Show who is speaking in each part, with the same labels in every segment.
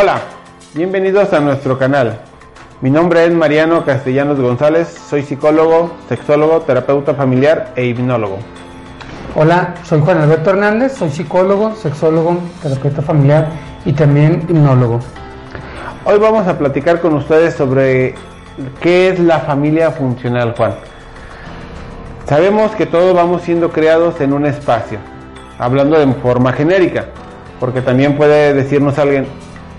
Speaker 1: Hola, bienvenidos a nuestro canal. Mi nombre es Mariano Castellanos González, soy psicólogo, sexólogo, terapeuta familiar e hipnólogo.
Speaker 2: Hola, soy Juan Alberto Hernández, soy psicólogo, sexólogo, terapeuta familiar y también hipnólogo.
Speaker 1: Hoy vamos a platicar con ustedes sobre qué es la familia funcional, Juan. Sabemos que todos vamos siendo creados en un espacio, hablando de forma genérica, porque también puede decirnos alguien,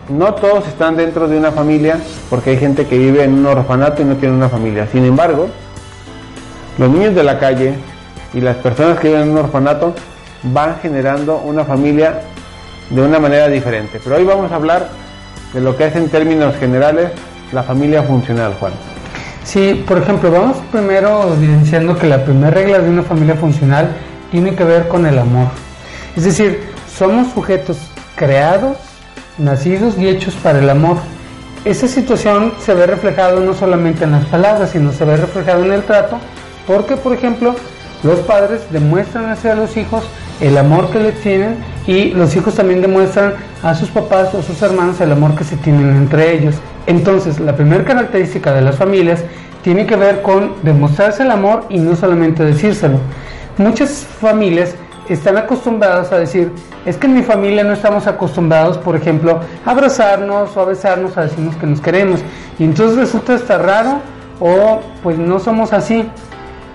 Speaker 1: no todos están dentro de una familia, porque hay gente que vive en un orfanato y no tiene una familia. Sin embargo, los niños de la calle y las personas que viven en un orfanato van generando una familia de una manera diferente. Pero hoy vamos a hablar de lo que es en términos generales la familia funcional, Juan.
Speaker 2: Sí, por ejemplo, vamos primero diciendo que la primera regla de una familia funcional tiene que ver con el amor. Es decir, somos sujetos creados nacidos y hechos para el amor. Esa situación se ve reflejado no solamente en las palabras, sino se ve reflejado en el trato, porque por ejemplo los padres demuestran hacia los hijos el amor que les tienen y los hijos también demuestran a sus papás o sus hermanos el amor que se tienen entre ellos. Entonces, la primera característica de las familias tiene que ver con demostrarse el amor y no solamente decírselo. Muchas familias están acostumbrados a decir, es que en mi familia no estamos acostumbrados, por ejemplo, a abrazarnos o a besarnos, a decirnos que nos queremos. Y entonces resulta estar raro o pues no somos así.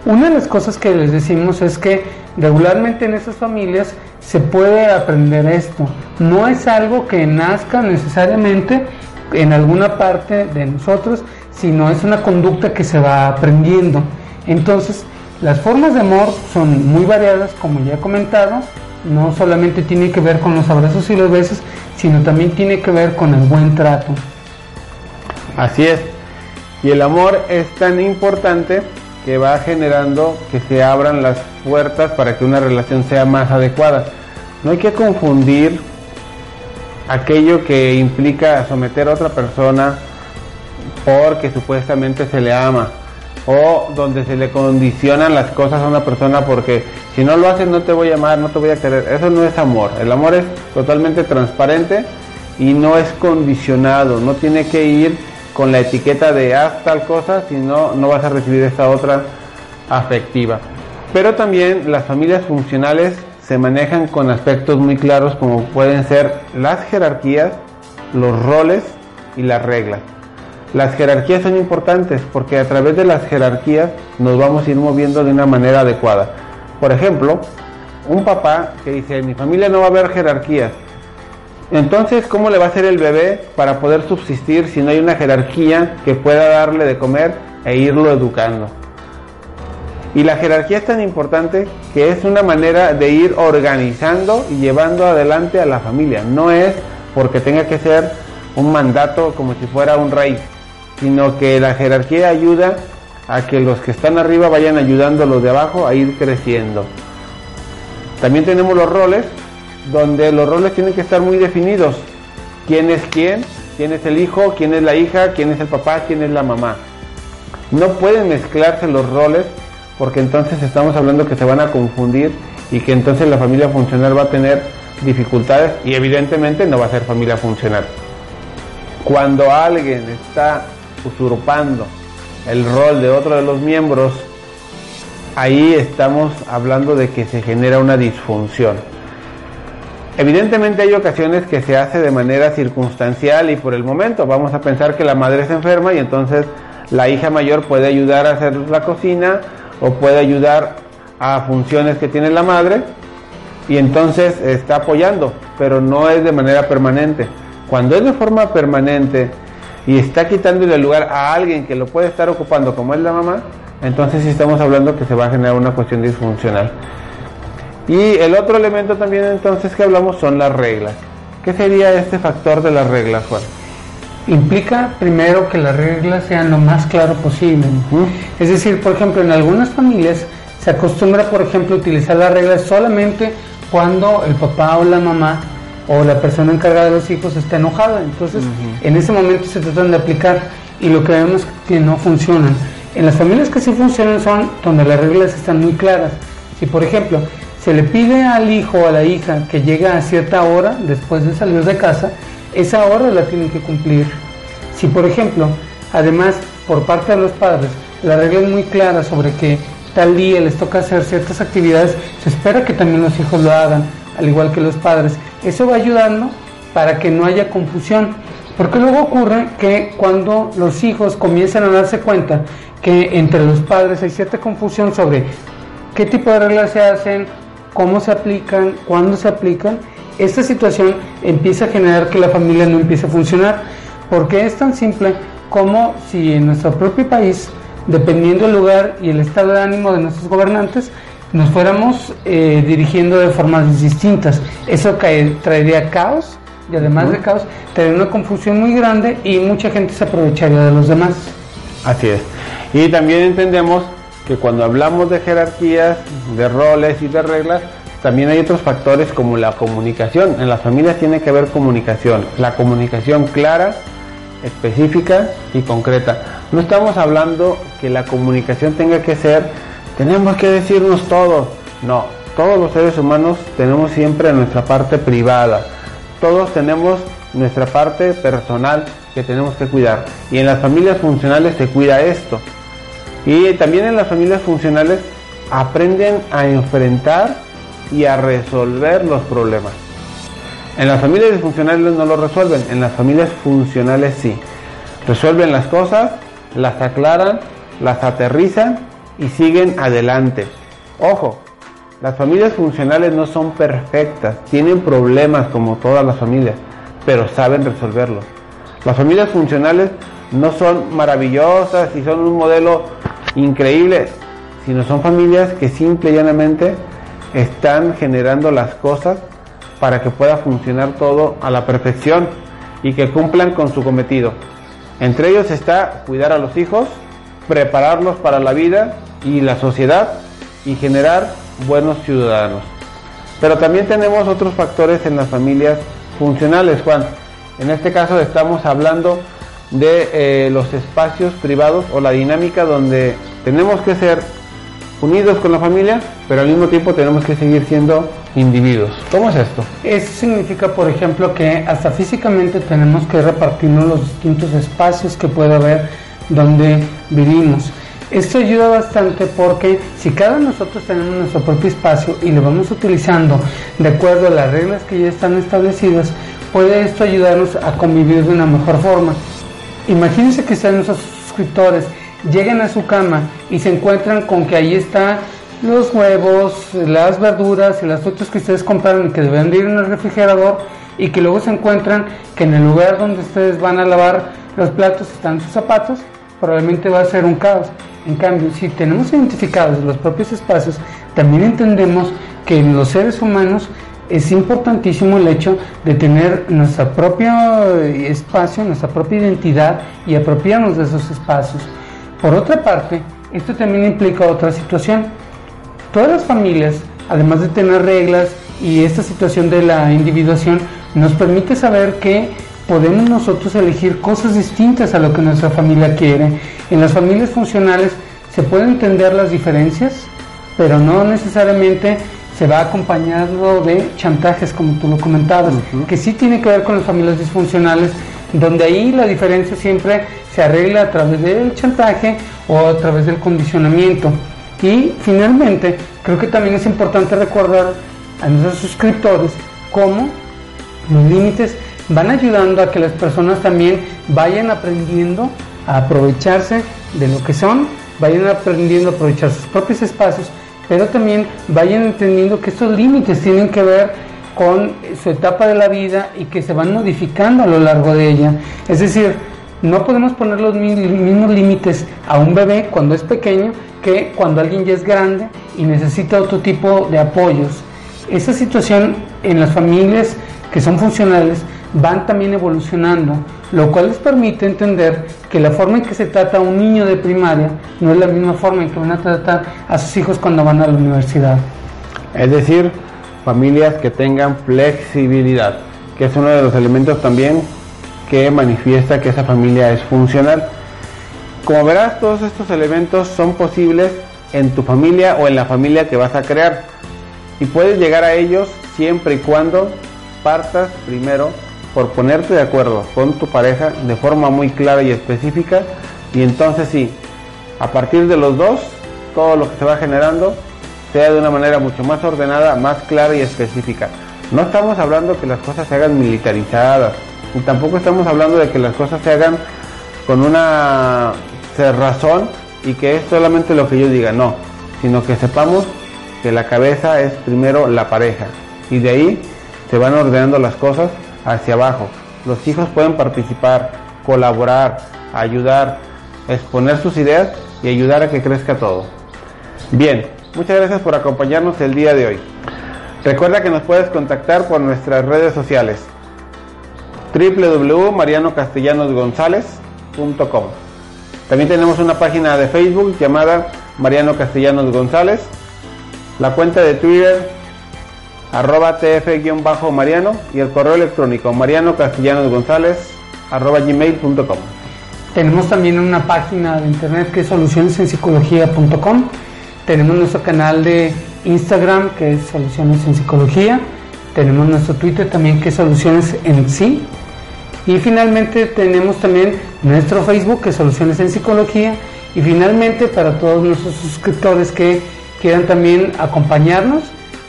Speaker 2: Una de las cosas que les decimos es que regularmente en esas familias se puede aprender esto. No es algo que nazca necesariamente en alguna parte de nosotros, sino es una conducta que se va aprendiendo. Entonces, las formas de amor son muy variadas, como ya he comentado. No solamente tiene que ver con los abrazos y los besos, sino también tiene que ver con el buen trato.
Speaker 1: Así es. Y el amor es tan importante que va generando que se abran las puertas para que una relación sea más adecuada. No hay que confundir aquello que implica someter a otra persona porque supuestamente se le ama o donde se le condicionan las cosas a una persona porque si no lo haces no te voy a amar, no te voy a querer. Eso no es amor. El amor es totalmente transparente y no es condicionado. No tiene que ir con la etiqueta de haz tal cosa, si no, no vas a recibir esta otra afectiva. Pero también las familias funcionales se manejan con aspectos muy claros como pueden ser las jerarquías, los roles y las reglas. Las jerarquías son importantes porque a través de las jerarquías nos vamos a ir moviendo de una manera adecuada. Por ejemplo, un papá que dice, en mi familia no va a haber jerarquías. Entonces, ¿cómo le va a hacer el bebé para poder subsistir si no hay una jerarquía que pueda darle de comer e irlo educando? Y la jerarquía es tan importante que es una manera de ir organizando y llevando adelante a la familia. No es porque tenga que ser un mandato como si fuera un rey sino que la jerarquía ayuda a que los que están arriba vayan ayudando a los de abajo a ir creciendo. También tenemos los roles, donde los roles tienen que estar muy definidos. ¿Quién es quién? ¿Quién es el hijo? ¿Quién es la hija? ¿Quién es el papá? ¿Quién es la mamá? No pueden mezclarse los roles porque entonces estamos hablando que se van a confundir y que entonces la familia funcional va a tener dificultades y evidentemente no va a ser familia funcional. Cuando alguien está usurpando el rol de otro de los miembros, ahí estamos hablando de que se genera una disfunción. Evidentemente hay ocasiones que se hace de manera circunstancial y por el momento. Vamos a pensar que la madre se enferma y entonces la hija mayor puede ayudar a hacer la cocina o puede ayudar a funciones que tiene la madre y entonces está apoyando, pero no es de manera permanente. Cuando es de forma permanente y está quitándole el lugar a alguien que lo puede estar ocupando como es la mamá, entonces sí estamos hablando que se va a generar una cuestión disfuncional. Y el otro elemento también entonces que hablamos son las reglas. ¿Qué sería este factor de las reglas, Juan?
Speaker 2: Implica primero que las reglas sean lo más claro posible. Es decir, por ejemplo, en algunas familias se acostumbra, por ejemplo, utilizar las reglas solamente cuando el papá o la mamá o la persona encargada de los hijos está enojada. Entonces, en ese momento se tratan de aplicar y lo que vemos es que no funcionan. En las familias que sí funcionan son donde las reglas están muy claras. Si, por ejemplo, se le pide al hijo o a la hija que llegue a cierta hora después de salir de casa, esa hora la tienen que cumplir. Si por ejemplo, además por parte de los padres, la regla es muy clara sobre que tal día les toca hacer ciertas actividades, se espera que también los hijos lo hagan, al igual que los padres. Eso va ayudando para que no haya confusión. Porque luego ocurre que cuando los hijos comienzan a darse cuenta que entre los padres hay cierta confusión sobre qué tipo de reglas se hacen, cómo se aplican, cuándo se aplican, esta situación empieza a generar que la familia no empiece a funcionar, porque es tan simple como si en nuestro propio país, dependiendo del lugar y el estado de ánimo de nuestros gobernantes, nos fuéramos eh, dirigiendo de formas distintas. Eso traería caos y además de caos, traería una confusión muy grande y mucha gente se aprovecharía de los demás.
Speaker 1: Así es. Y también entendemos que cuando hablamos de jerarquías, de roles y de reglas, también hay otros factores como la comunicación. En las familias tiene que haber comunicación, la comunicación clara, específica y concreta. No estamos hablando que la comunicación tenga que ser, tenemos que decirnos todo. No, todos los seres humanos tenemos siempre nuestra parte privada. Todos tenemos nuestra parte personal que tenemos que cuidar. Y en las familias funcionales se cuida esto. Y también en las familias funcionales aprenden a enfrentar y a resolver los problemas. En las familias disfuncionales no lo resuelven, en las familias funcionales sí. Resuelven las cosas, las aclaran, las aterrizan y siguen adelante. Ojo, las familias funcionales no son perfectas, tienen problemas como todas las familias, pero saben resolverlos. Las familias funcionales no son maravillosas y son un modelo increíble, sino son familias que simple y llanamente están generando las cosas para que pueda funcionar todo a la perfección y que cumplan con su cometido. Entre ellos está cuidar a los hijos, prepararlos para la vida y la sociedad y generar buenos ciudadanos. Pero también tenemos otros factores en las familias funcionales, Juan. En este caso estamos hablando de eh, los espacios privados o la dinámica donde tenemos que ser unidos con la familia, pero al mismo tiempo tenemos que seguir siendo individuos. ¿Cómo es esto?
Speaker 2: Eso significa, por ejemplo, que hasta físicamente tenemos que repartirnos los distintos espacios que puede haber donde vivimos. Esto ayuda bastante porque si cada uno de nosotros tenemos nuestro propio espacio y lo vamos utilizando de acuerdo a las reglas que ya están establecidas, puede esto ayudarnos a convivir de una mejor forma. Imagínense que sean suscriptores llegan a su cama y se encuentran con que ahí están los huevos, las verduras y las frutas que ustedes compraron y que deben de ir en el refrigerador y que luego se encuentran que en el lugar donde ustedes van a lavar los platos están sus zapatos, probablemente va a ser un caos. En cambio, si tenemos identificados los propios espacios, también entendemos que en los seres humanos es importantísimo el hecho de tener nuestro propio espacio, nuestra propia identidad y apropiarnos de esos espacios. Por otra parte, esto también implica otra situación. Todas las familias, además de tener reglas y esta situación de la individuación, nos permite saber que podemos nosotros elegir cosas distintas a lo que nuestra familia quiere. En las familias funcionales se pueden entender las diferencias, pero no necesariamente se va acompañado de chantajes, como tú lo comentabas, que sí tiene que ver con las familias disfuncionales, donde ahí la diferencia siempre se arregla a través del chantaje o a través del condicionamiento. Y finalmente, creo que también es importante recordar a nuestros suscriptores cómo los límites van ayudando a que las personas también vayan aprendiendo a aprovecharse de lo que son, vayan aprendiendo a aprovechar sus propios espacios, pero también vayan entendiendo que estos límites tienen que ver con su etapa de la vida y que se van modificando a lo largo de ella. Es decir, no podemos poner los mismos límites a un bebé cuando es pequeño que cuando alguien ya es grande y necesita otro tipo de apoyos. Esa situación en las familias que son funcionales van también evolucionando, lo cual les permite entender que la forma en que se trata a un niño de primaria no es la misma forma en que van a tratar a sus hijos cuando van a la universidad.
Speaker 1: Es decir, familias que tengan flexibilidad, que es uno de los elementos también que manifiesta que esa familia es funcional. Como verás, todos estos elementos son posibles en tu familia o en la familia que vas a crear. Y puedes llegar a ellos siempre y cuando partas primero por ponerte de acuerdo con tu pareja de forma muy clara y específica y entonces sí, a partir de los dos, todo lo que se va generando sea de una manera mucho más ordenada, más clara y específica. No estamos hablando que las cosas se hagan militarizadas, y tampoco estamos hablando de que las cosas se hagan con una cerrazón y que es solamente lo que yo diga, no, sino que sepamos que la cabeza es primero la pareja y de ahí se van ordenando las cosas hacia abajo. Los hijos pueden participar, colaborar, ayudar, exponer sus ideas y ayudar a que crezca todo. Bien, muchas gracias por acompañarnos el día de hoy. Recuerda que nos puedes contactar por nuestras redes sociales www.marianocastellanosgonzalez.com También tenemos una página de Facebook llamada Mariano Castellanos González, la cuenta de Twitter arroba tf-mariano y el correo electrónico mariano castellanos gonzález arroba gmail.com.
Speaker 2: Tenemos también una página de internet que es solucionesenpsicología.com. Tenemos nuestro canal de Instagram que es Soluciones en Psicología. Tenemos nuestro Twitter también que es Soluciones en Sí. Y finalmente tenemos también nuestro Facebook que es Soluciones en Psicología. Y finalmente para todos nuestros suscriptores que quieran también acompañarnos,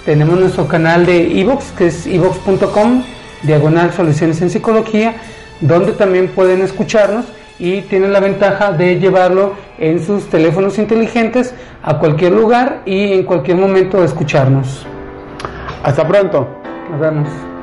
Speaker 2: tenemos nuestro canal de Evox que es evox.com diagonal Soluciones en Psicología, donde también pueden escucharnos y tienen la ventaja de llevarlo en sus teléfonos inteligentes a cualquier lugar y en cualquier momento escucharnos.
Speaker 1: Hasta pronto.
Speaker 2: Nos vemos.